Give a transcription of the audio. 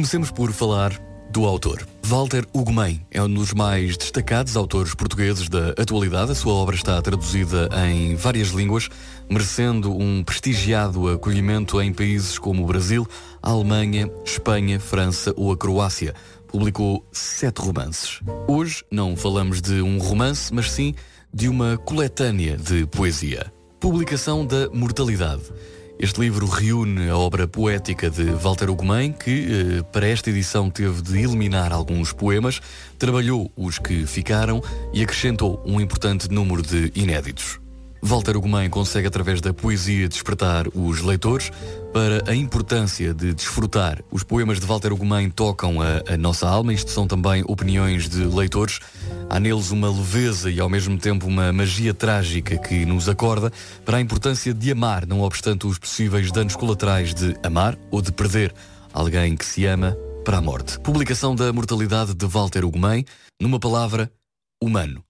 Comecemos por falar do autor. Walter Ugumem é um dos mais destacados autores portugueses da atualidade. A sua obra está traduzida em várias línguas, merecendo um prestigiado acolhimento em países como o Brasil, a Alemanha, Espanha, França ou a Croácia. Publicou sete romances. Hoje não falamos de um romance, mas sim de uma coletânea de poesia. Publicação da Mortalidade. Este livro reúne a obra poética de Walter Ugumem, que eh, para esta edição teve de eliminar alguns poemas, trabalhou os que ficaram e acrescentou um importante número de inéditos. Walter Ugumem consegue, através da poesia, despertar os leitores para a importância de desfrutar. Os poemas de Walter Ugumem tocam a, a, nossa alma, isto são também opiniões de leitores. Há neles uma leveza e, ao mesmo tempo, uma magia trágica que nos acorda para a importância de amar, não obstante os possíveis danos colaterais de amar ou de perder alguém que se ama para a morte. Publicação da Mortalidade de Walter Ugumem, numa palavra, humano.